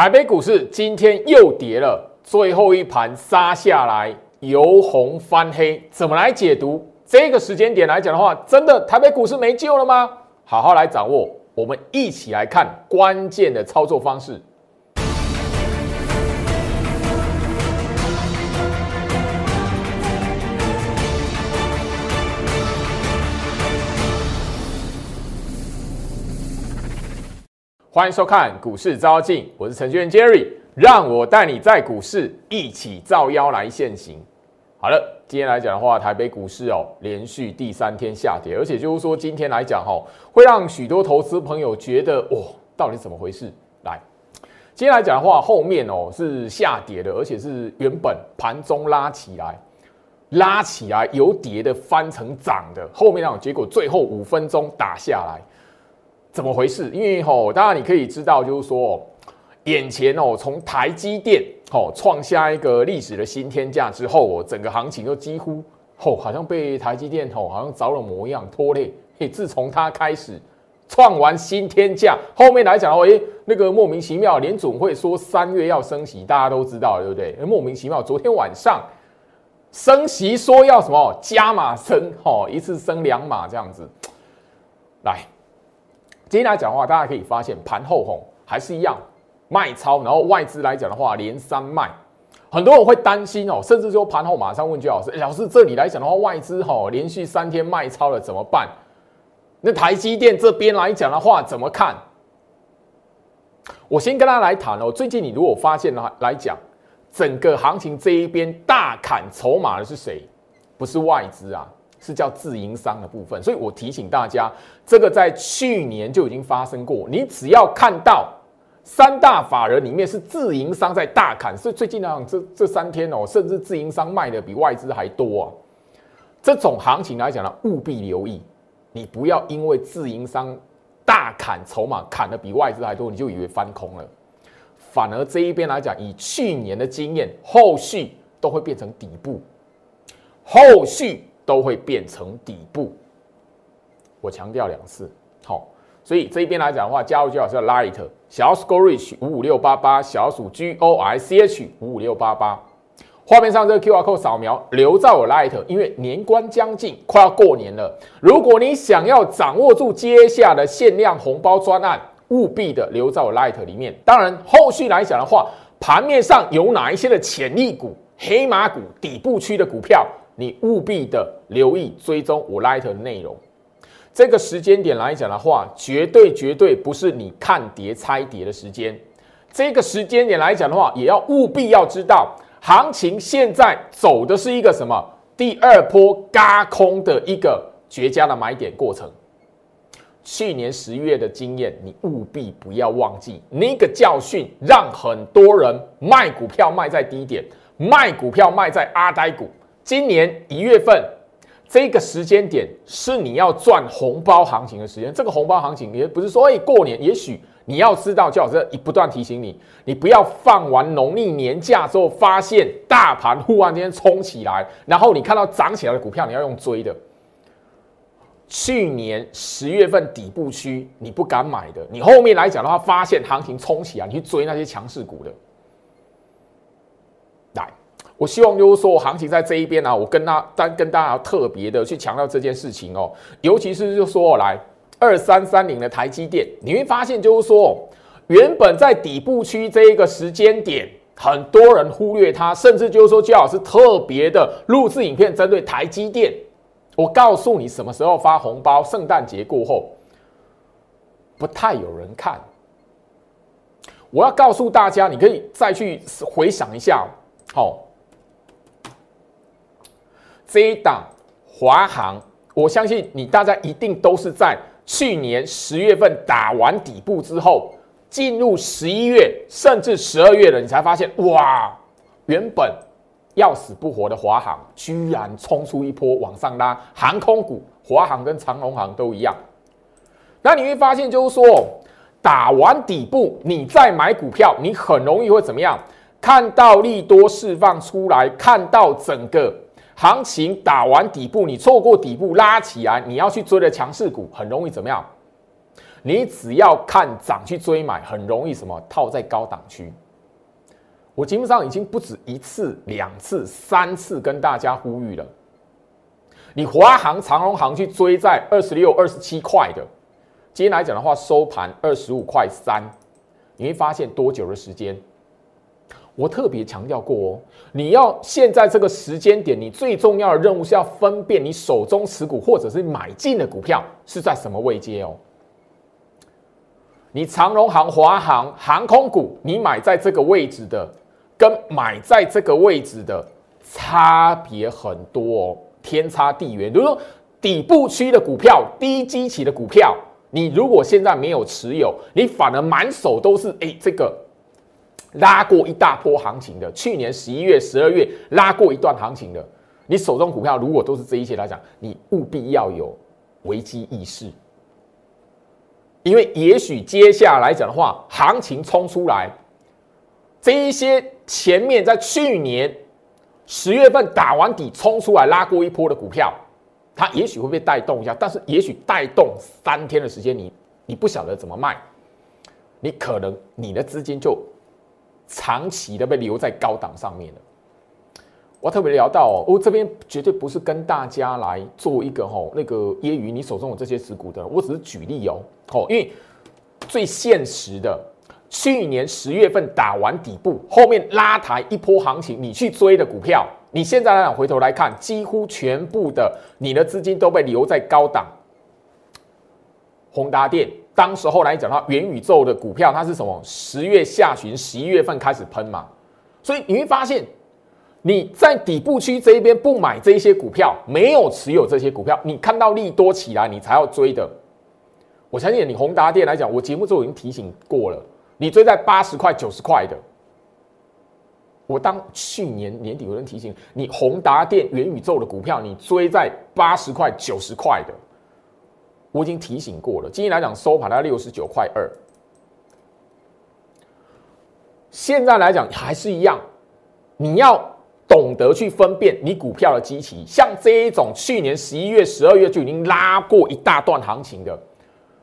台北股市今天又跌了，最后一盘杀下来，由红翻黑，怎么来解读这个时间点来讲的话，真的台北股市没救了吗？好好来掌握，我们一起来看关键的操作方式。欢迎收看股市招镜，我是程序员 Jerry，让我带你在股市一起造妖来现行。好了，今天来讲的话，台北股市哦连续第三天下跌，而且就是说今天来讲哈，会让许多投资朋友觉得哇，到底怎么回事？来，今天来讲的话，后面哦是下跌的，而且是原本盘中拉起来，拉起来由跌的翻成涨的，后面那种结果，最后五分钟打下来。怎么回事？因为吼，当然你可以知道，就是说，眼前哦，从台积电哦创下一个历史的新天价之后，哦，整个行情都几乎哦，好像被台积电哦，好像着了魔一样拖累。嘿，自从它开始创完新天价，后面来讲哦，诶，那个莫名其妙，连总会说三月要升息，大家都知道，对不对？莫名其妙，昨天晚上升息说要什么加码升，哦，一次升两码这样子，来。今天来讲的话，大家可以发现盘后吼还是一样卖超，然后外资来讲的话连三卖，很多人会担心哦，甚至说盘后马上问句老师，老师这里来讲的话，外资吼连续三天卖超了怎么办？那台积电这边来讲的话怎么看？我先跟大家来谈哦，最近你如果发现来来讲，整个行情这一边大砍筹码的是谁？不是外资啊。是叫自营商的部分，所以我提醒大家，这个在去年就已经发生过。你只要看到三大法人里面是自营商在大砍，是最近呢这这三天哦，甚至自营商卖的比外资还多啊。这种行情来讲呢，务必留意，你不要因为自营商大砍筹码砍的比外资还多，你就以为翻空了。反而这一边来讲，以去年的经验，后续都会变成底部，后续。都会变成底部，我强调两次，好，所以这一边来讲的话，加入最好是 Light 小鼠 Gorich 五五六八八，小鼠 G O I C H 五五六八八，画面上这个 Q R code 扫描留在我 Light，因为年关将近，快要过年了，如果你想要掌握住接下的限量红包专案，务必的留在我 Light 里面。当然，后续来讲的话，盘面上有哪一些的潜力股、黑马股、底部区的股票？你务必的留意追踪我 Light 的内容。这个时间点来讲的话，绝对绝对不是你看跌猜跌的时间。这个时间点来讲的话，也要务必要知道，行情现在走的是一个什么？第二波嘎空的一个绝佳的买点过程。去年十月的经验，你务必不要忘记那个教训，让很多人卖股票卖在低点，卖股票卖在阿呆股。今年一月份这个时间点是你要赚红包行情的时间。这个红包行情也不是说哎过年，也许你要知道，就好像不断提醒你，你不要放完农历年假之后，发现大盘忽然间冲起来，然后你看到涨起来的股票，你要用追的。去年十月份底部区你不敢买的，你后面来讲的话，发现行情冲起来，你去追那些强势股的。我希望就是说，行情在这一边呢，我跟大单跟大家特别的去强调这件事情哦，尤其是就说来二三三零的台积电，你会发现就是说，原本在底部区这一个时间点，很多人忽略它，甚至就是说，最好是特别的录制影片针对台积电。我告诉你什么时候发红包，圣诞节过后，不太有人看。我要告诉大家，你可以再去回想一下，好。这一档华航，我相信你大家一定都是在去年十月份打完底部之后，进入十一月甚至十二月了，你才发现哇，原本要死不活的华航，居然冲出一波往上拉。航空股，华航跟长龙航都一样。那你会发现，就是说打完底部，你再买股票，你很容易会怎么样？看到利多释放出来，看到整个。行情打完底部，你错过底部拉起来，你要去追的强势股，很容易怎么样？你只要看涨去追买，很容易什么套在高档区。我节目上已经不止一次、两次、三次跟大家呼吁了。你华航、长荣航去追在二十六、二十七块的，今天来讲的话，收盘二十五块三，你会发现多久的时间？我特别强调过哦，你要现在这个时间点，你最重要的任务是要分辨你手中持股或者是买进的股票是在什么位阶哦。你长荣航、华航航空股，你买在这个位置的，跟买在这个位置的差别很多哦，天差地远。比如说底部区的股票、低基期的股票，你如果现在没有持有，你反而满手都是哎这个。拉过一大波行情的，去年十一月、十二月拉过一段行情的，你手中股票如果都是这一些来讲，你务必要有危机意识，因为也许接下来讲的话，行情冲出来，这一些前面在去年十月份打完底冲出来拉过一波的股票，它也许会被带动一下，但是也许带动三天的时间，你你不晓得怎么卖，你可能你的资金就。长期的被留在高档上面的。我特别聊到哦，我这边绝对不是跟大家来做一个吼那个揶揄你手中有这些持股的，我只是举例哦，吼，因为最现实的，去年十月份打完底部，后面拉抬一波行情，你去追的股票，你现在来讲回头来看，几乎全部的你的资金都被留在高档，宏达电。当时候来讲，到元宇宙的股票，它是什么？十月下旬、十一月份开始喷嘛，所以你会发现，你在底部区这一边不买这些股票，没有持有这些股票，你看到利多起来，你才要追的。我相信你宏达电来讲，我节目中已经提醒过了，你追在八十块、九十块的，我当去年年底有人提醒你，宏达电、元宇宙的股票，你追在八十块、九十块的。我已经提醒过了，今天来讲收盘在六十九块二，现在来讲还是一样，你要懂得去分辨你股票的基期，像这一种去年十一月、十二月就已经拉过一大段行情的，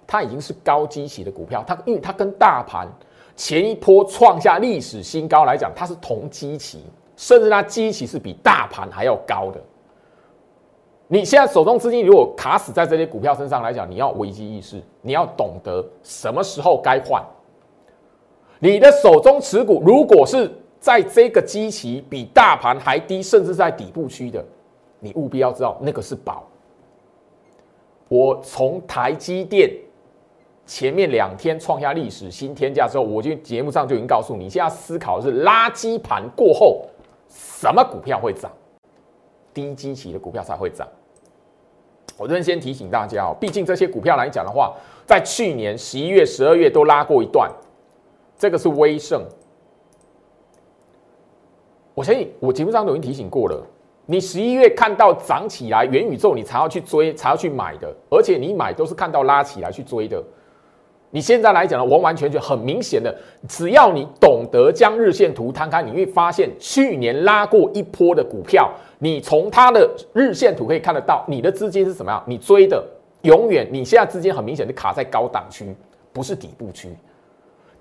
它已经是高基期的股票，它因为它跟大盘前一波创下历史新高来讲，它是同基期，甚至它基期是比大盘还要高的。你现在手中资金如果卡死在这些股票身上来讲，你要危机意识，你要懂得什么时候该换。你的手中持股如果是在这个基期比大盘还低，甚至在底部区的，你务必要知道那个是宝。我从台积电前面两天创下历史新天价之后，我就节目上就已经告诉你，现在思考的是垃圾盘过后什么股票会涨。低基期的股票才会涨。我这边先提醒大家哦，毕竟这些股票来讲的话，在去年十一月、十二月都拉过一段。这个是威盛，我相信我节目上都已经提醒过了。你十一月看到涨起来元宇宙，你才要去追，才要去买的。而且你买都是看到拉起来去追的。你现在来讲呢，完完全全很明显的，只要你懂得将日线图摊开，你会发现去年拉过一波的股票，你从它的日线图可以看得到，你的资金是什么样？你追的永远，你现在资金很明显的卡在高档区，不是底部区。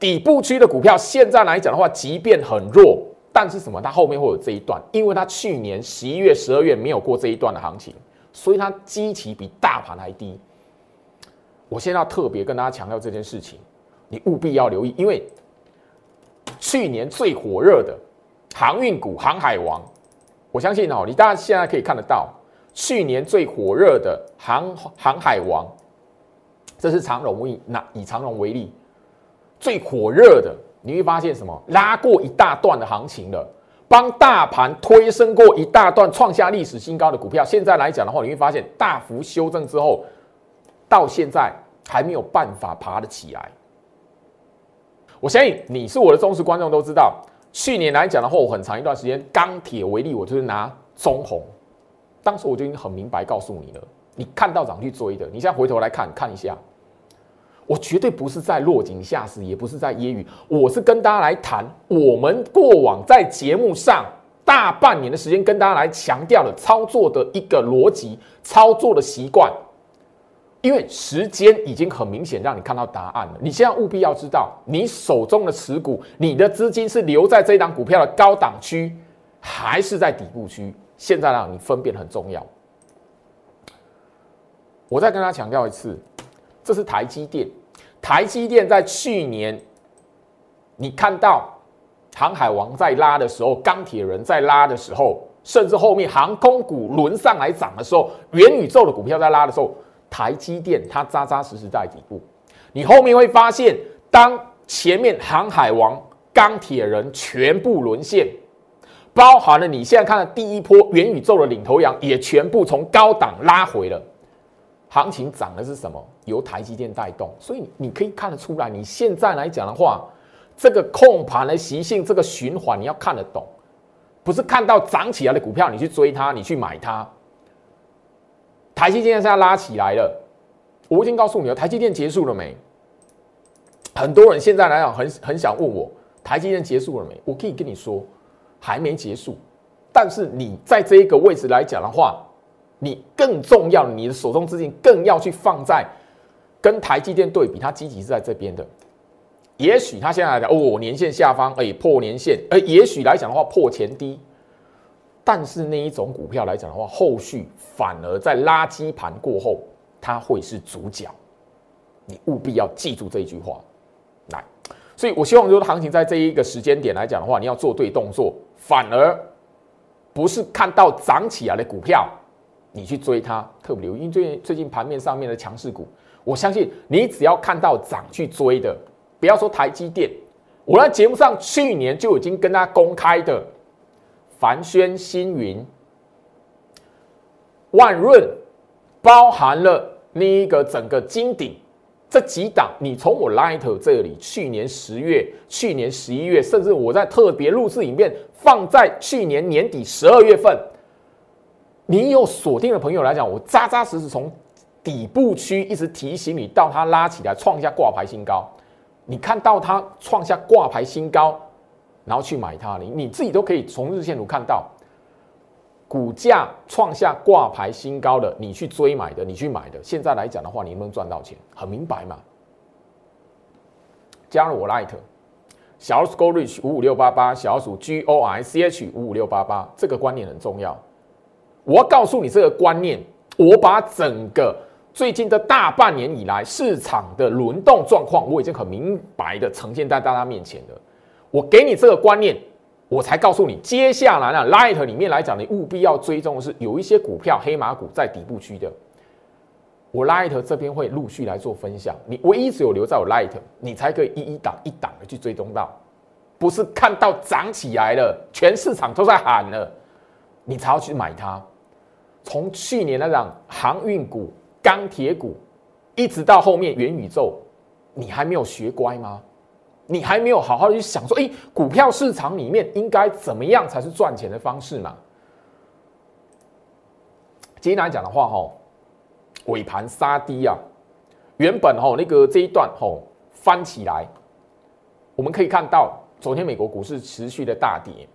底部区的股票现在来讲的话，即便很弱，但是什么？它后面会有这一段，因为它去年十一月、十二月没有过这一段的行情，所以它基期比大盘还低。我现在要特别跟大家强调这件事情，你务必要留意，因为去年最火热的航运股、航海王，我相信哦，你大家现在可以看得到，去年最火热的航航海王，这是长荣以那以长荣为例，最火热的，你会发现什么？拉过一大段的行情了，帮大盘推升过一大段，创下历史新高的股票，现在来讲的话，你会发现大幅修正之后。到现在还没有办法爬得起来。我相信你是我的忠实观众，都知道去年来讲的话，我很长一段时间钢铁为例，我就是拿中红，当时我就已经很明白告诉你了，你看到涨去追的，你现在回头来看看一下，我绝对不是在落井下石，也不是在揶揄，我是跟大家来谈我们过往在节目上大半年的时间跟大家来强调的操作的一个逻辑、操作的习惯。因为时间已经很明显让你看到答案了。你现在务必要知道，你手中的持股，你的资金是留在这档股票的高档区，还是在底部区？现在让你分辨很重要。我再跟他强调一次，这是台积电。台积电在去年，你看到航海王在拉的时候，钢铁人在拉的时候，甚至后面航空股轮上来涨的时候，元宇宙的股票在拉的时候，台积电它扎扎实实在底部。你后面会发现，当前面航海王、钢铁人全部沦陷，包含了你现在看的第一波元宇宙的领头羊，也全部从高档拉回了。行情涨的是什么？由台积电带动，所以你可以看得出来。你现在来讲的话，这个控盘的习性，这个循环你要看得懂，不是看到涨起来的股票你去追它，你去买它。台积电现在拉起来了，我已经告诉你了，台积电结束了没？很多人现在来讲很很想问我，台积电结束了没？我可以跟你说，还没结束。但是你在这一个位置来讲的话，你更重要，你的手中资金更要去放在跟台积电对比，它积极是在这边的。也许它现在来讲，哦，年线下方，哎，破年线，哎，也许来讲的话破前低。但是那一种股票来讲的话，后续反而在垃圾盘过后，它会是主角。你务必要记住这一句话，来。所以我希望说，行情在这一个时间点来讲的话，你要做对动作，反而不是看到涨起来的股票。你去追它，特别留意，因为最近最近盘面上面的强势股，我相信你只要看到涨去追的，不要说台积电，我在节目上去年就已经跟他公开的，凡轩、星云、万润，包含了那一个整个金鼎这几档，你从我 Light 这里，去年十月、去年十一月，甚至我在特别录制影片放在去年年底十二月份。你有锁定的朋友来讲，我扎扎实实从底部区一直提醒你，到它拉起来创下挂牌新高，你看到它创下挂牌新高，然后去买它，你你自己都可以从日线图看到，股价创下挂牌新高的，你去追买的，你去买的，现在来讲的话，你能不能赚到钱？很明白嘛？加入我 Light 小鼠 Go Reach 五五六八八，小鼠 G O I C H 五五六八八，这个观念很重要。我要告诉你这个观念，我把整个最近的大半年以来市场的轮动状况，我已经很明白的呈现在大家面前了。我给你这个观念，我才告诉你，接下来呢，Light 里面来讲，你务必要追踪的是有一些股票黑马股在底部区的。我 Light 这边会陆续来做分享，你唯一只有留在我 Light，你才可以一一档一档的去追踪到，不是看到涨起来了，全市场都在喊了，你才要去买它。从去年那档航运股、钢铁股，一直到后面元宇宙，你还没有学乖吗？你还没有好好的去想说，哎，股票市场里面应该怎么样才是赚钱的方式嘛？今天来讲的话，哈，尾盘杀低啊，原本哈那个这一段哈翻起来，我们可以看到，昨天美国股市持续的大跌，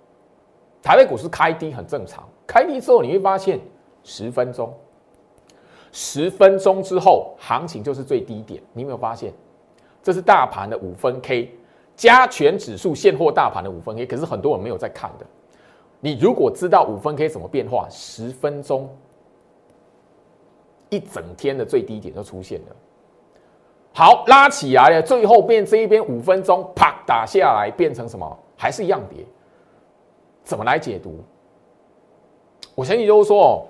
台北股市开低很正常，开低之后你会发现。十分钟，十分钟之后，行情就是最低点。你有没有发现？这是大盘的五分 K，加权指数现货大盘的五分 K。可是很多人没有在看的。你如果知道五分 K 怎么变化，十分钟一整天的最低点就出现了。好，拉起来了，最后变这一边五分钟，啪打下来，变成什么？还是一样跌？怎么来解读？我相信就是说哦。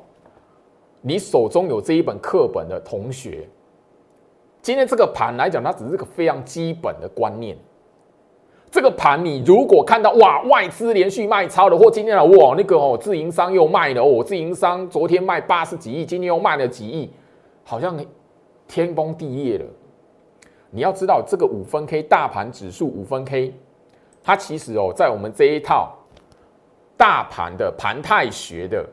你手中有这一本课本的同学，今天这个盘来讲，它只是个非常基本的观念。这个盘，你如果看到哇，外资连续卖超的，或今天的哇，那个哦，自营商又卖了哦，自营商昨天卖八十几亿，今天又卖了几亿，好像天崩地裂了。你要知道，这个五分 K 大盘指数五分 K，它其实哦，在我们这一套大盘的盘态学的。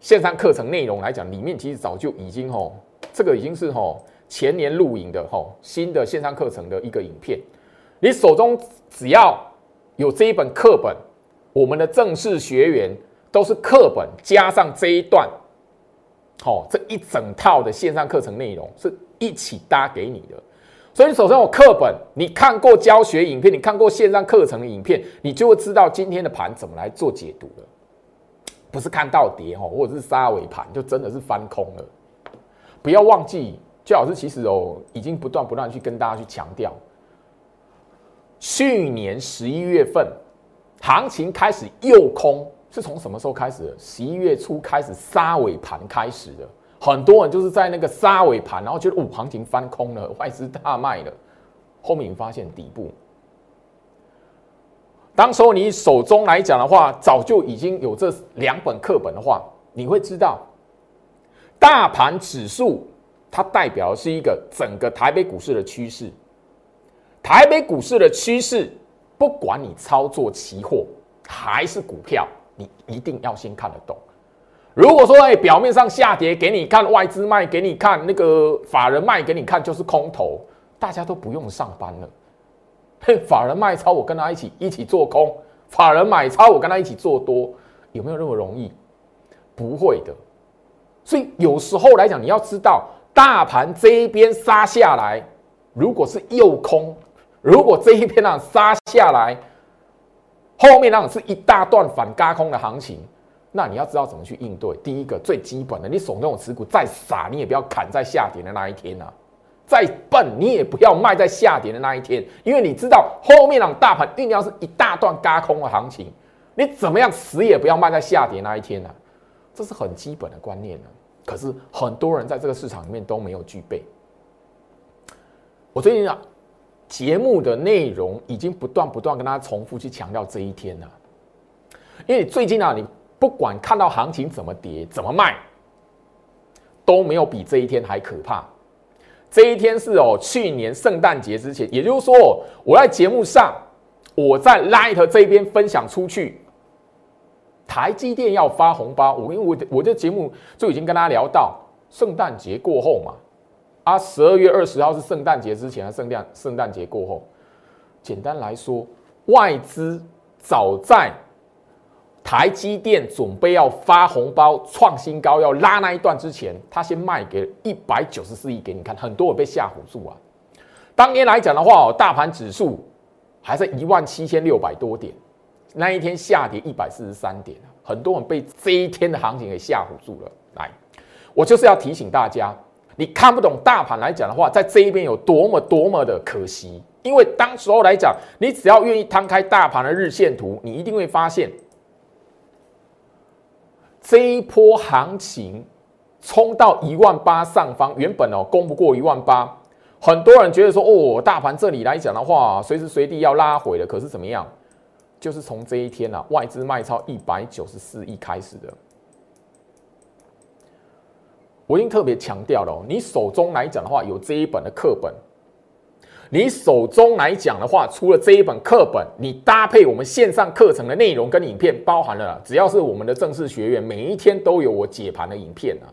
线上课程内容来讲，里面其实早就已经吼，这个已经是吼前年录影的吼新的线上课程的一个影片。你手中只要有这一本课本，我们的正式学员都是课本加上这一段，好这一整套的线上课程内容是一起搭给你的。所以你手上有课本，你看过教学影片，你看过线上课程的影片，你就会知道今天的盘怎么来做解读了。不是看到跌哦，或者是杀尾盘，就真的是翻空了。不要忘记，最老师其实哦，已经不断不断去跟大家去强调，去年十一月份行情开始诱空，是从什么时候开始的？十一月初开始杀尾盘开始的。很多人就是在那个杀尾盘，然后觉得哦，行情翻空了，外资大卖了。后面发现底部，当时候你手中来讲的话，早就已经有这两本课本的话，你会知道，大盘指数它代表的是一个整个台北股市的趋势。台北股市的趋势，不管你操作期货还是股票，你一定要先看得懂。如果说哎，表面上下跌给你看，外资卖给你看，那个法人卖给你看，就是空头，大家都不用上班了。哼，法人卖超，我跟他一起一起做空；法人买超，我跟他一起做多，有没有那么容易？不会的。所以有时候来讲，你要知道，大盘这一边杀下来，如果是右空，如果这一边啊杀下来，后面那种是一大段反嘎空的行情。那你要知道怎么去应对。第一个最基本的，你手中的持股，再傻你也不要砍在下跌的那一天呐；再笨你也不要卖在下跌的那一天，因为你知道后面让大盘一定要是一大段嘎空的行情，你怎么样死也不要卖在下跌那一天呐。这是很基本的观念呢。可是很多人在这个市场里面都没有具备。我最近啊，节目的内容已经不断不断跟大家重复去强调这一天了，因为最近啊，你。不管看到行情怎么跌怎么卖，都没有比这一天还可怕。这一天是哦，去年圣诞节之前，也就是说，我在节目上，我在 Light 这边分享出去，台积电要发红包。我因为我我这节目就已经跟大家聊到，圣诞节过后嘛，啊，十二月二十号是圣诞节之前还是圣诞圣诞节过后？简单来说，外资早在。台积电准备要发红包创新高要拉那一段之前，他先卖给一百九十四亿给你看，很多人被吓唬住啊。当年来讲的话哦，大盘指数还在一万七千六百多点，那一天下跌一百四十三点很多人被这一天的行情给吓唬住了。来，我就是要提醒大家，你看不懂大盘来讲的话，在这一边有多么多么的可惜，因为当时候来讲，你只要愿意摊开大盘的日线图，你一定会发现。这一波行情冲到一万八上方，原本哦攻不过一万八，很多人觉得说哦，大盘这里来讲的话，随时随地要拉回了。可是怎么样？就是从这一天啊，外资卖超一百九十四亿开始的。我已经特别强调了，你手中来讲的话，有这一本的课本。你手中来讲的话，除了这一本课本，你搭配我们线上课程的内容跟影片，包含了只要是我们的正式学员，每一天都有我解盘的影片啊，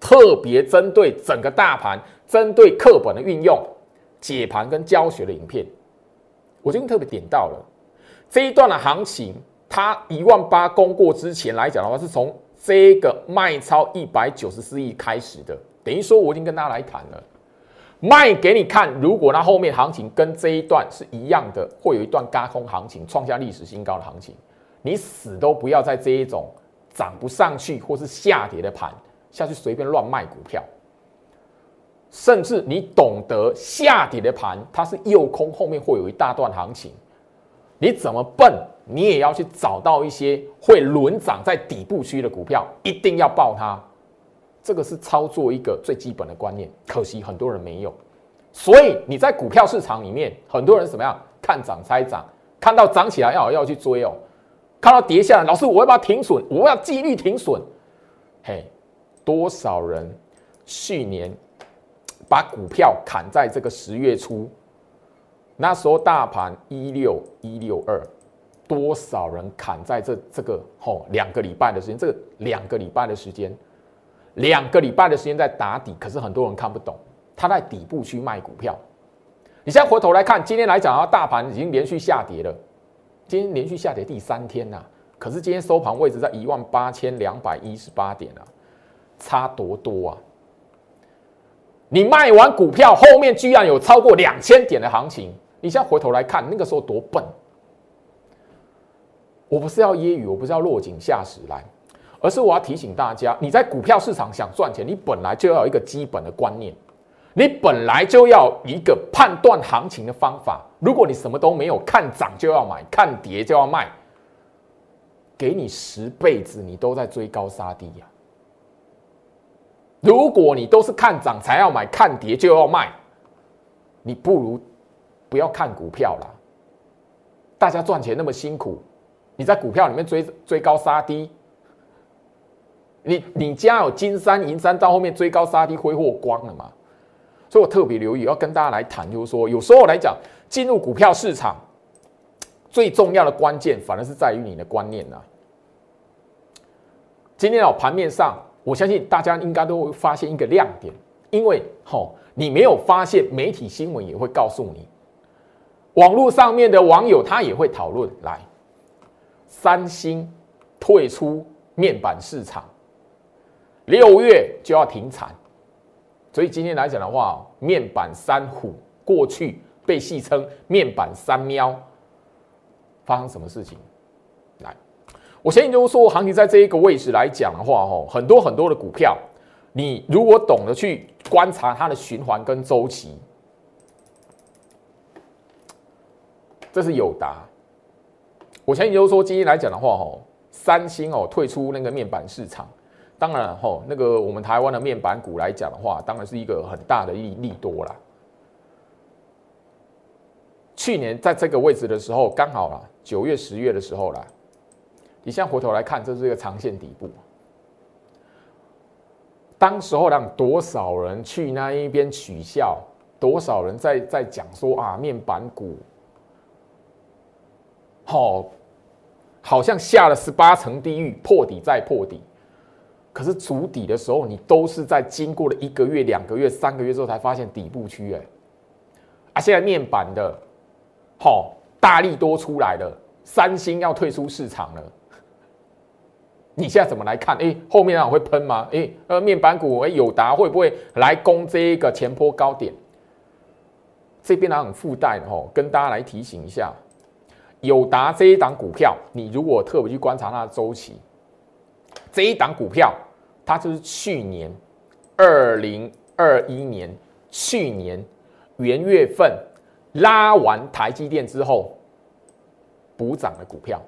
特别针对整个大盘，针对课本的运用解盘跟教学的影片，我今天特别点到了这一段的行情，它一万八攻过之前来讲的话，是从这个卖超一百九十四亿开始的，等于说我已经跟大家来谈了。卖给你看，如果它后面行情跟这一段是一样的，会有一段高空行情，创下历史新高的行情，你死都不要在这一种涨不上去或是下跌的盘下去随便乱卖股票。甚至你懂得下跌的盘，它是右空，后面会有一大段行情，你怎么笨，你也要去找到一些会轮涨在底部区的股票，一定要爆它。这个是操作一个最基本的观念，可惜很多人没有，所以你在股票市场里面，很多人怎么样看涨猜涨，看到涨起来要要去追哦，看到跌下来，老师我要不要停损？我要纪律停损。嘿，多少人去年把股票砍在这个十月初，那时候大盘一六一六二，多少人砍在这这个吼两个礼拜的时间，这个两个礼拜的时间。两个礼拜的时间在打底，可是很多人看不懂，他在底部去卖股票。你现在回头来看，今天来讲啊，大盘已经连续下跌了，今天连续下跌第三天呐。可是今天收盘位置在一万八千两百一十八点啊，差多多啊！你卖完股票后面居然有超过两千点的行情，你现在回头来看那个时候多笨。我不是要揶揄，我不是要落井下石来，而是我要提醒大家，你在股票市场想赚钱，你本来就要有一个基本的观念，你本来就要一个判断行情的方法。如果你什么都没有，看涨就要买，看跌就要卖，给你十辈子你都在追高杀低呀。如果你都是看涨才要买，看跌就要卖，你不如不要看股票了。大家赚钱那么辛苦。你在股票里面追追高杀低，你你家有金山银山，到后面追高杀低挥霍光了嘛？所以我特别留意，要跟大家来谈，就是说，有时候来讲，进入股票市场最重要的关键，反而是在于你的观念呐。今天哦，盘面上，我相信大家应该都会发现一个亮点，因为吼，你没有发现，媒体新闻也会告诉你，网络上面的网友他也会讨论来。三星退出面板市场，六月就要停产，所以今天来讲的话，面板三虎过去被戏称面板三喵，发生什么事情？来，我先就是说，行情在这一个位置来讲的话，哦，很多很多的股票，你如果懂得去观察它的循环跟周期，这是有答。我相信就说，今天来讲的话，哦，三星哦退出那个面板市场，当然吼，那个我们台湾的面板股来讲的话，当然是一个很大的利利多啦。去年在这个位置的时候，刚好啦，九月、十月的时候啦，你现在回头来看，这是一个长线底部。当时候让多少人去那一边取笑，多少人在在讲说啊，面板股。好，好像下了十八层地狱，破底再破底。可是筑底的时候，你都是在经过了一个月、两个月、三个月之后才发现底部区。哎，啊，现在面板的，好大力多出来了，三星要退出市场了。你现在怎么来看？哎，后面还会喷吗？哎，呃，面板股哎，友达会不会来攻这一个前坡高点？这边呢很附带的吼，跟大家来提醒一下。友达这一档股票，你如果特别去观察它的周期，这一档股票，它就是去年二零二一年去年元月份拉完台积电之后补涨的股票。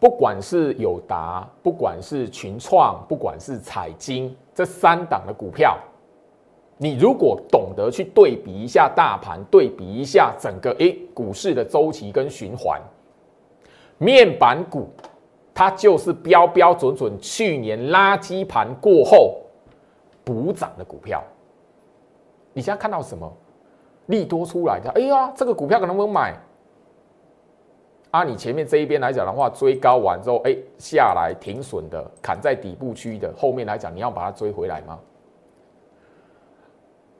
不管是友达，不管是群创，不管是彩晶，这三档的股票。你如果懂得去对比一下大盘，对比一下整个诶股市的周期跟循环，面板股它就是标标准准去年垃圾盘过后补涨的股票。你现在看到什么利多出来的？哎呀，这个股票可能不能买？啊，你前面这一边来讲的话，追高完之后，哎下来停损的，砍在底部区的，后面来讲你要把它追回来吗？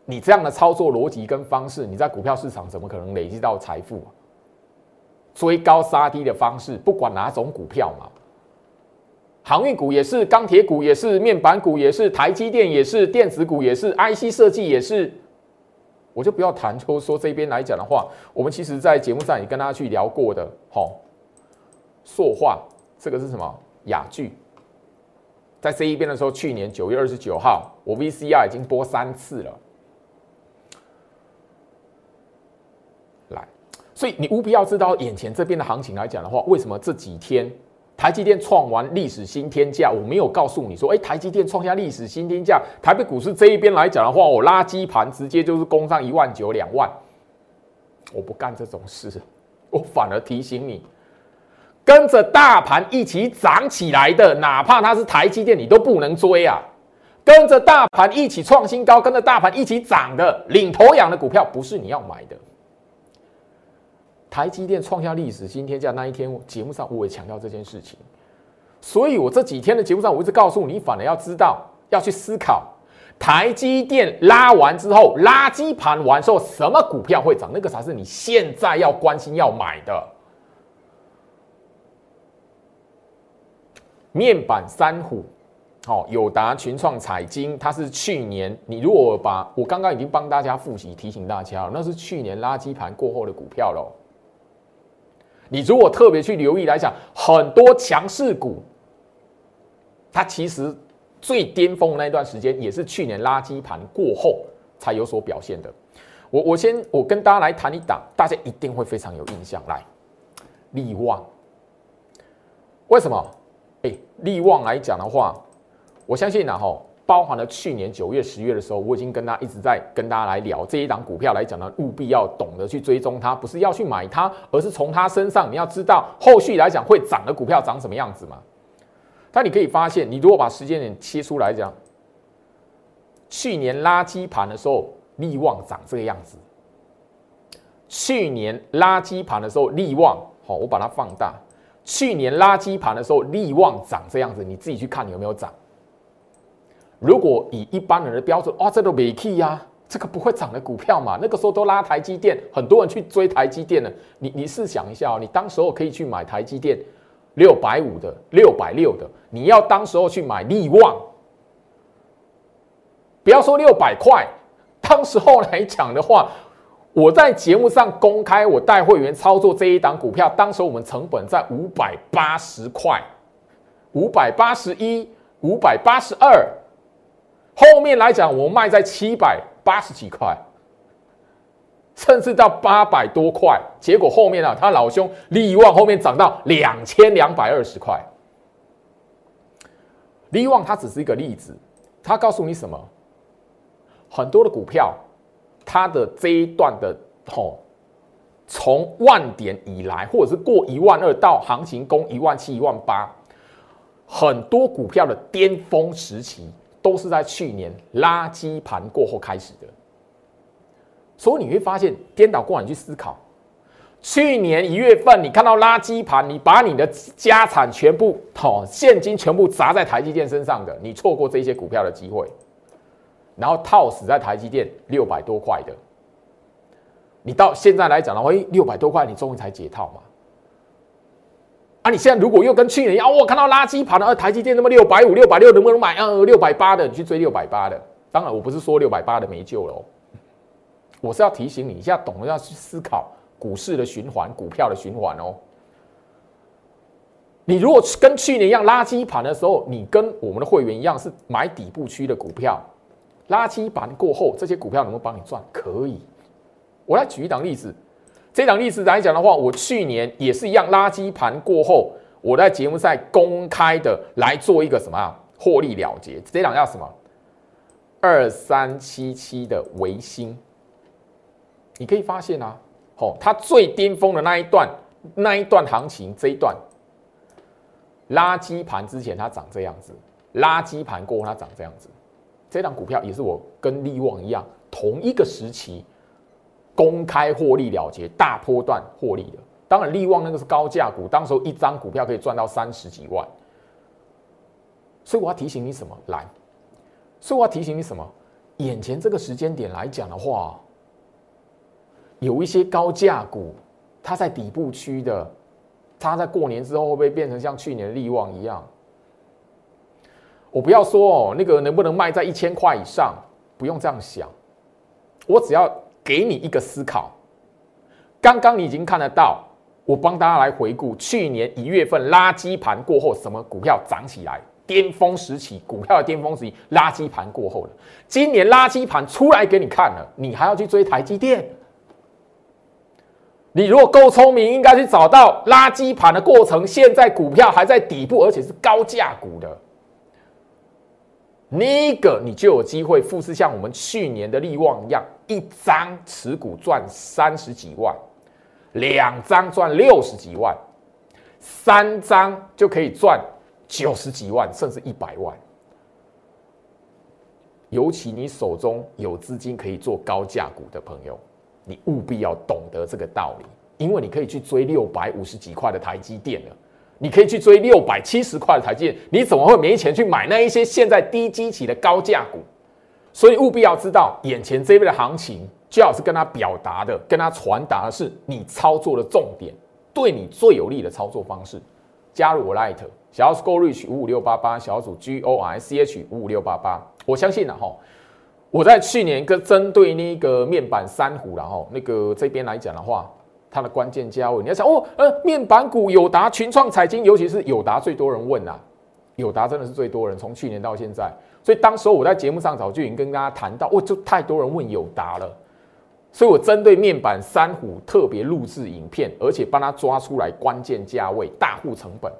你这样的操作逻辑跟方式，你在股票市场怎么可能累积到财富？追高杀低的方式，不管哪种股票嘛，航运股也是，钢铁股也是，面板股也是，台积电也是，电子股也是，IC 设计也是，我就不要谈。就说这边来讲的话，我们其实在节目上也跟大家去聊过的，吼，塑化这个是什么？雅聚，在这一边的时候，去年九月二十九号，我 VCR 已经播三次了。所以你务必要知道，眼前这边的行情来讲的话，为什么这几天台积电创完历史新天价？我没有告诉你说，哎，台积电创下历史新天价，台北股市这一边来讲的话，我垃圾盘直接就是攻上一万九、两万，我不干这种事，我反而提醒你，跟着大盘一起涨起来的，哪怕它是台积电，你都不能追啊！跟着大盘一起创新高，跟着大盘一起涨的领头羊的股票，不是你要买的。台积电创下历史新天价那一天，节目上我也强调这件事情，所以我这几天的节目上，我一直告诉你，反而要知道要去思考，台积电拉完之后，垃圾盘完之后，什么股票会涨，那个才是你现在要关心要买的。面板三虎，好，友达、群创、彩晶，它是去年你如果把我刚刚已经帮大家复习提醒大家了，那是去年垃圾盘过后的股票喽。你如果特别去留意来讲，很多强势股，它其实最巅峰的那一段时间，也是去年垃圾盘过后才有所表现的。我我先我跟大家来谈一档，大家一定会非常有印象。来，利旺，为什么？哎，利旺来讲的话。我相信呢，哈，包含了去年九月、十月的时候，我已经跟他一直在跟大家来聊这一档股票来讲呢，务必要懂得去追踪它，不是要去买它，而是从它身上你要知道后续来讲会涨的股票长什么样子嘛。但你可以发现，你如果把时间点切出来讲，去年垃圾盘的时候，利旺长这个样子；去年垃圾盘的时候，利旺，好，我把它放大，去年垃圾盘的时候，利旺长这样子，你自己去看有没有涨。如果以一般人的标准，哇，这都没 key 呀，这个不会涨的股票嘛？那个时候都拉台积电，很多人去追台积电了。你你试想一下哦，你当时候可以去买台积电六百五的、六百六的，你要当时候去买利旺，不要说六百块，当时候来讲的话，我在节目上公开我带会员操作这一档股票，当时我们成本在五百八十块、五百八十一、五百八十二。后面来讲，我卖在七百八十几块，甚至到八百多块。结果后面啊，他老兄利旺后面涨到两千两百二十块。利旺它只是一个例子，它告诉你什么？很多的股票，它的这一段的吼，从万点以来，或者是过一万二到行情攻一万七、一万八，很多股票的巅峰时期。都是在去年垃圾盘过后开始的，所以你会发现颠倒过来去思考，去年一月份你看到垃圾盘，你把你的家产全部哦现金全部砸在台积电身上的，你错过这些股票的机会，然后套死在台积电六百多块的，你到现在来讲的话，六百多块你终于才解套嘛。啊！你现在如果又跟去年一样，我看到垃圾盘的，台积电那么六百五、六百六，能不能买？呃，六百八的，你去追六百八的。当然，我不是说六百八的没救了哦，我是要提醒你一下，懂得要去思考股市的循环、股票的循环哦。你如果跟去年一样垃圾盘的时候，你跟我们的会员一样是买底部区的股票，垃圾盘过后，这些股票能不能帮你赚？可以。我来举一档例子。这档历史来讲的话，我去年也是一样，垃圾盘过后，我在节目上公开的来做一个什么啊？获利了结。这档叫什么？二三七七的维新。你可以发现啊，哦，它最巅峰的那一段，那一段行情，这一段垃圾盘之前它长这样子，垃圾盘过后它长这样子。这档股票也是我跟利旺一样，同一个时期。公开获利了结，大波段获利的，当然利旺那个是高价股，当时候一张股票可以赚到三十几万，所以我要提醒你什么？来，所以我要提醒你什么？眼前这个时间点来讲的话，有一些高价股，它在底部区的，它在过年之后会不会变成像去年的利旺一样？我不要说哦，那个能不能卖在一千块以上？不用这样想，我只要。给你一个思考，刚刚你已经看得到，我帮大家来回顾去年一月份垃圾盘过后，什么股票涨起来，巅峰时期股票的巅峰时期，垃圾盘过后了。今年垃圾盘出来给你看了，你还要去追台积电？你如果够聪明，应该去找到垃圾盘的过程，现在股票还在底部，而且是高价股的。那个你就有机会复制像我们去年的利旺一样，一张持股赚三十几万，两张赚六十几万，三张就可以赚九十几万，甚至一百万。尤其你手中有资金可以做高价股的朋友，你务必要懂得这个道理，因为你可以去追六百五十几块的台积电了。你可以去追六百七十块的台积你怎么会没钱去买那一些现在低基期的高价股？所以务必要知道，眼前这边的行情，最好是跟他表达的、跟他传达的是你操作的重点，对你最有利的操作方式。加入我 Light 小数 Go Reach 五五六八八，小组 G O I C H 五五六八八。我相信了哈，我在去年跟针对那个面板三虎然后那个这边来讲的话，它的关键价位，你要想哦，呃，面板股友达、群创、彩晶，尤其是友达最多人问啊，友达真的是最多人，从去年到现在，所以当时我在节目上早就已经跟大家谈到，哦，就太多人问友达了。所以我针对面板三虎特别录制影片，而且帮他抓出来关键价位、大户成本。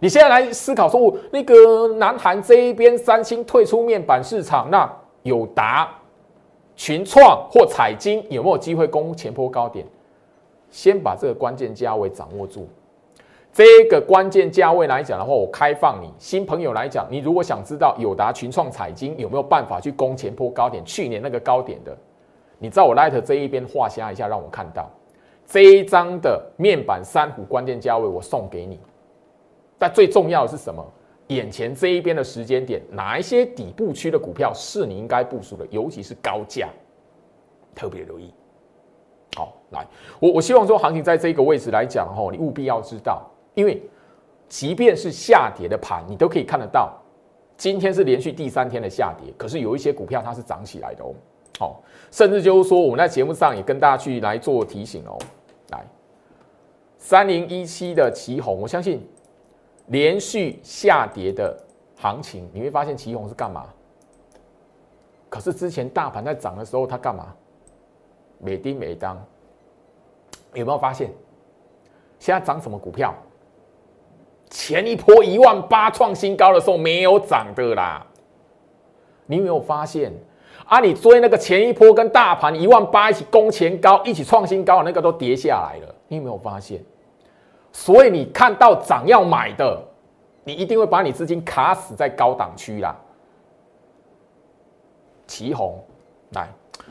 你现在来思考说，那个南韩这一边三星退出面板市场，那友达、群创或彩晶有没有机会攻前坡高点？先把这个关键价位掌握住。这个关键价位来讲的话，我开放你新朋友来讲，你如果想知道友达、群创、彩晶有没有办法去攻前坡高点，去年那个高点的。你在我 Light 这一边画下一下，让我看到这一张的面板三虎关键价位，我送给你。但最重要的是什么？眼前这一边的时间点，哪一些底部区的股票是你应该部署的？尤其是高价，特别留意。好，来，我我希望说行情在这个位置来讲，吼，你务必要知道，因为即便是下跌的盘，你都可以看得到，今天是连续第三天的下跌，可是有一些股票它是涨起来的哦。好，甚至就是说，我们在节目上也跟大家去来做提醒哦。来，三零一七的旗红，我相信连续下跌的行情，你会发现旗红是干嘛？可是之前大盘在涨的时候，它干嘛？每丁每当，有没有发现？现在涨什么股票？前一波一万八创新高的时候没有涨的啦。你有没有发现？啊！你追那个前一波跟大盘一万八一起攻前高，一起创新高的，那个都跌下来了。你有没有发现？所以你看到涨要买的，你一定会把你资金卡死在高档区啦。旗红，来，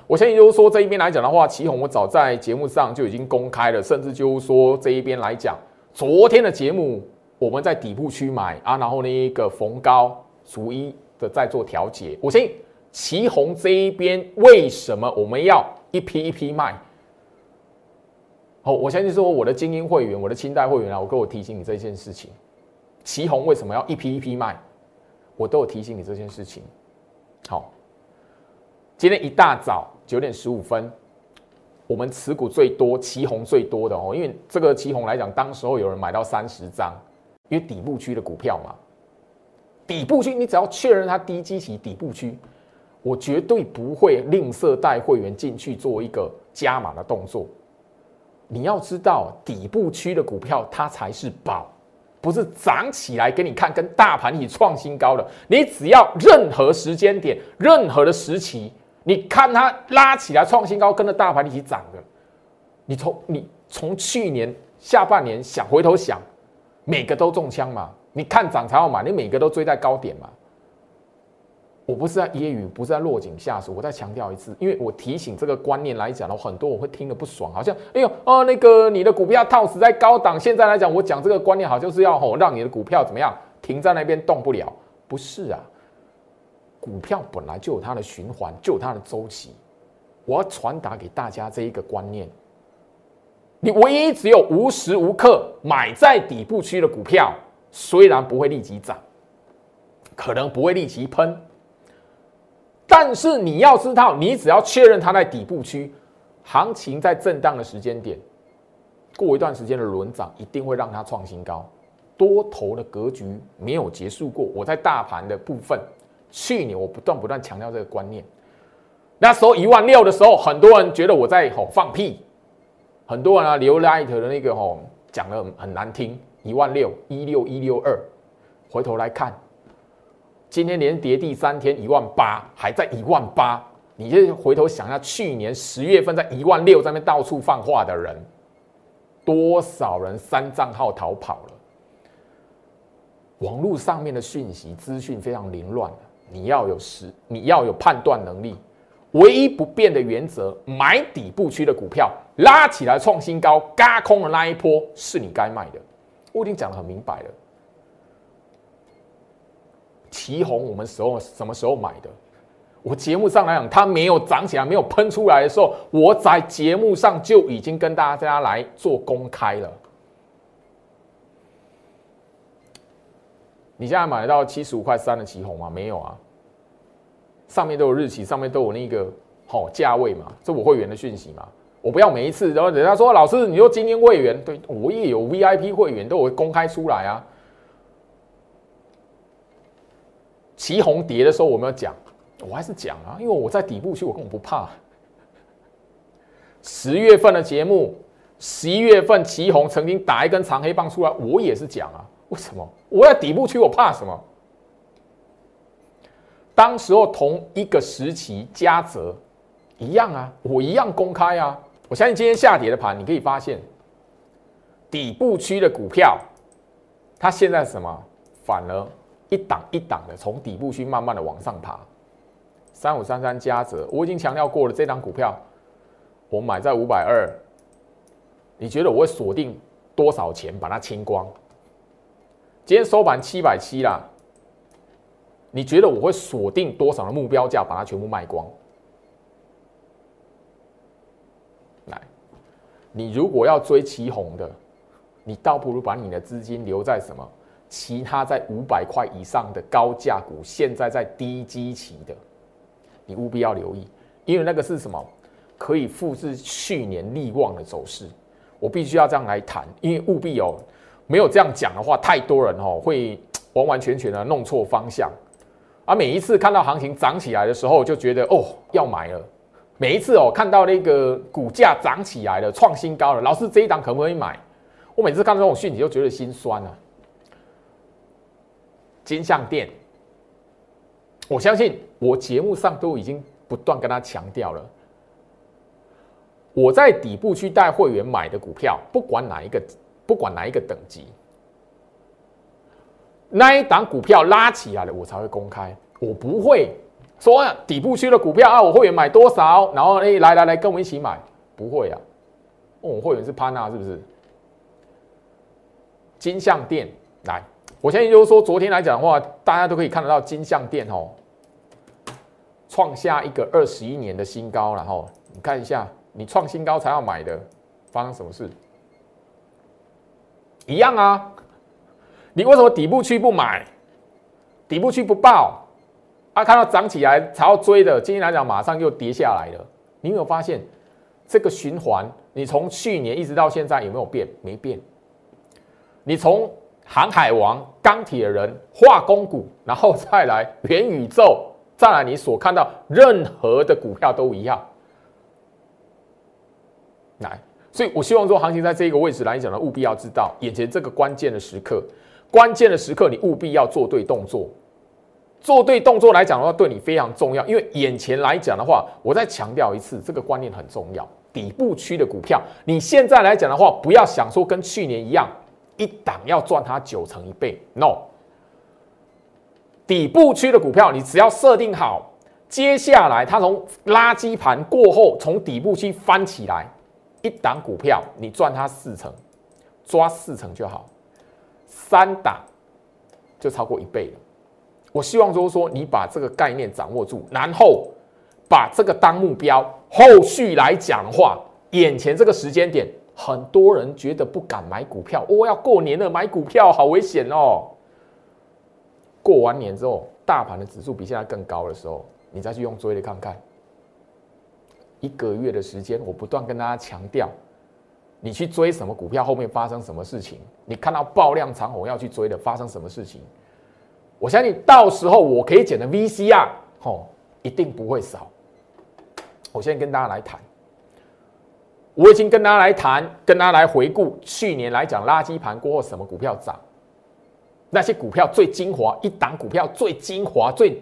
我相信就是说这一边来讲的话，旗红我早在节目上就已经公开了，甚至就是说这一边来讲，昨天的节目我们在底部区买啊，然后那一个逢高逐一的在做调节，我相信。旗红这一边为什么我们要一批一批卖？好，我相信说我的精英会员、我的清代会员啊，我跟我提醒你这件事情。旗红为什么要一批一批卖？我都有提醒你这件事情。好，今天一大早九点十五分，我们持股最多、旗红最多的哦，因为这个旗红来讲，当时候有人买到三十张，因为底部区的股票嘛，底部区你只要确认它低基期底部区。我绝对不会吝啬带会员进去做一个加码的动作。你要知道，底部区的股票它才是宝，不是涨起来给你看，跟大盘一起创新高的。你只要任何时间点、任何的时期，你看它拉起来创新高，跟着大盘一起涨的，你从你从去年下半年想回头想，每个都中枪嘛？你看涨才好买，你每个都追在高点嘛？我不是在揶揄，不是在落井下石。我再强调一次，因为我提醒这个观念来讲的很多我会听得不爽，好像哎呦哦，那个你的股票套死在高档，现在来讲我讲这个观念，好像是要吼让你的股票怎么样停在那边动不了？不是啊，股票本来就有它的循环，就有它的周期。我要传达给大家这一个观念：你唯一只有无时无刻买在底部区的股票，虽然不会立即涨，可能不会立即喷。但是你要知道，你只要确认它在底部区，行情在震荡的时间点，过一段时间的轮涨一定会让它创新高。多头的格局没有结束过。我在大盘的部分，去年我不断不断强调这个观念。那时候一万六的时候，很多人觉得我在吼放屁，很多人啊留 light 的那个吼讲的很难听，一万六一六一六二，回头来看。今天连跌第三天，一万八还在一万八，你就回头想一下，去年十月份在一万六在那到处放话的人，多少人删账号逃跑了？网络上面的讯息资讯非常凌乱，你要有实，你要有判断能力。唯一不变的原则，买底部区的股票拉起来创新高，嘎空的那一波是你该卖的。我已经讲得很明白了。旗红，我们时候什么时候买的？我节目上来讲，它没有涨起来，没有喷出来的时候，我在节目上就已经跟大家来做公开了。你现在买到七十五块三的旗红吗？没有啊，上面都有日期，上面都有那个好价位嘛，这我会员的讯息嘛。我不要每一次，然后人家说老师，你说精英会员，对我也有 VIP 会员，都会公开出来啊。旗红跌的时候，我没有讲，我还是讲啊，因为我在底部区，我根本不怕。十月份的节目，十一月份旗红曾经打一根长黑棒出来，我也是讲啊。为什么我在底部区，我怕什么？当时候同一个时期，嘉泽一样啊，我一样公开啊。我相信今天下跌的盘，你可以发现底部区的股票，它现在什么反而。一档一档的从底部区慢慢的往上爬，三五三三加折，我已经强调过了，这张股票我买在五百二，你觉得我会锁定多少钱把它清光？今天收盘七百七啦，你觉得我会锁定多少的目标价把它全部卖光？来，你如果要追旗红的，你倒不如把你的资金留在什么？其他在五百块以上的高价股，现在在低基期的，你务必要留意，因为那个是什么？可以复制去年利旺的走势。我必须要这样来谈，因为务必哦，没有这样讲的话，太多人哦会完完全全的弄错方向。而每一次看到行情涨起来的时候，就觉得哦要买了。每一次哦看到那个股价涨起来了，创新高了，老师这一档可不可以买？我每次看到这种讯息，就觉得心酸啊。金相店，我相信我节目上都已经不断跟他强调了。我在底部去带会员买的股票，不管哪一个，不管哪一个等级，那一档股票拉起来了，我才会公开。我不会说底部区的股票啊，我会员买多少，然后哎来来来跟我一起买，不会啊。我会员是潘娜是不是？金相店来。我相信就是说，昨天来讲的话，大家都可以看得到金相店哦，创下一个二十一年的新高，然后你看一下，你创新高才要买的，发生什么事？一样啊，你为什么底部区不买？底部区不报，啊，看到涨起来才要追的，今天来讲马上又跌下来了。你有没有发现这个循环？你从去年一直到现在有没有变？没变。你从航海王、钢铁人、化工股，然后再来元宇宙，再来你所看到任何的股票都一样。来，所以我希望说，行情在这个位置来讲呢，务必要知道眼前这个关键的时刻，关键的时刻你务必要做对动作。做对动作来讲的话，对你非常重要，因为眼前来讲的话，我再强调一次，这个观念很重要。底部区的股票，你现在来讲的话，不要想说跟去年一样。一档要赚它九成一倍，no。底部区的股票，你只要设定好，接下来它从垃圾盘过后，从底部区翻起来，一档股票你赚它四成，抓四成就好，三档就超过一倍了。我希望就是说，你把这个概念掌握住，然后把这个当目标，后续来讲的话，眼前这个时间点。很多人觉得不敢买股票，哦，要过年了，买股票好危险哦。过完年之后，大盘的指数比现在更高的时候，你再去用追的看看。一个月的时间，我不断跟大家强调，你去追什么股票，后面发生什么事情？你看到爆量长虹要去追的，发生什么事情？我相信到时候我可以捡的 VC 啊，哦，一定不会少。我现在跟大家来谈。我已经跟大家来谈，跟大家来回顾去年来讲垃圾盘过后什么股票涨，那些股票最精华，一档股票最精华、最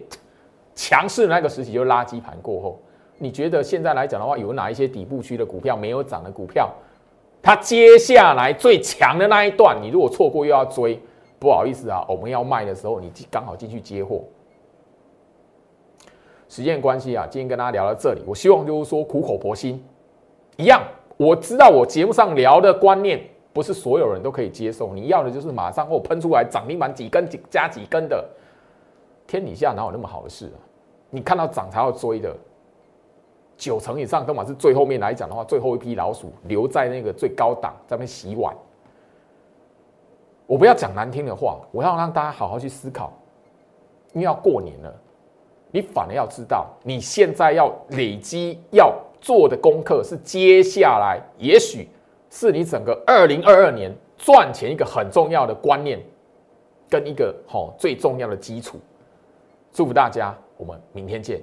强势的那个时期就垃圾盘过后。你觉得现在来讲的话，有哪一些底部区的股票没有涨的股票，它接下来最强的那一段，你如果错过又要追，不好意思啊，我们要卖的时候你刚好进去接货。时间关系啊，今天跟大家聊到这里，我希望就是说苦口婆心一样。我知道我节目上聊的观念不是所有人都可以接受，你要的就是马上给我喷出来涨停板几根几加几根的，天底下哪有那么好的事啊？你看到涨才要追的，九成以上都嘛是最后面来讲的话，最后一批老鼠留在那个最高档在那洗碗。我不要讲难听的话，我要让大家好好去思考，因为要过年了，你反而要知道，你现在要累积要做的功课是接下来，也许是你整个二零二二年赚钱一个很重要的观念，跟一个好最重要的基础。祝福大家，我们明天见。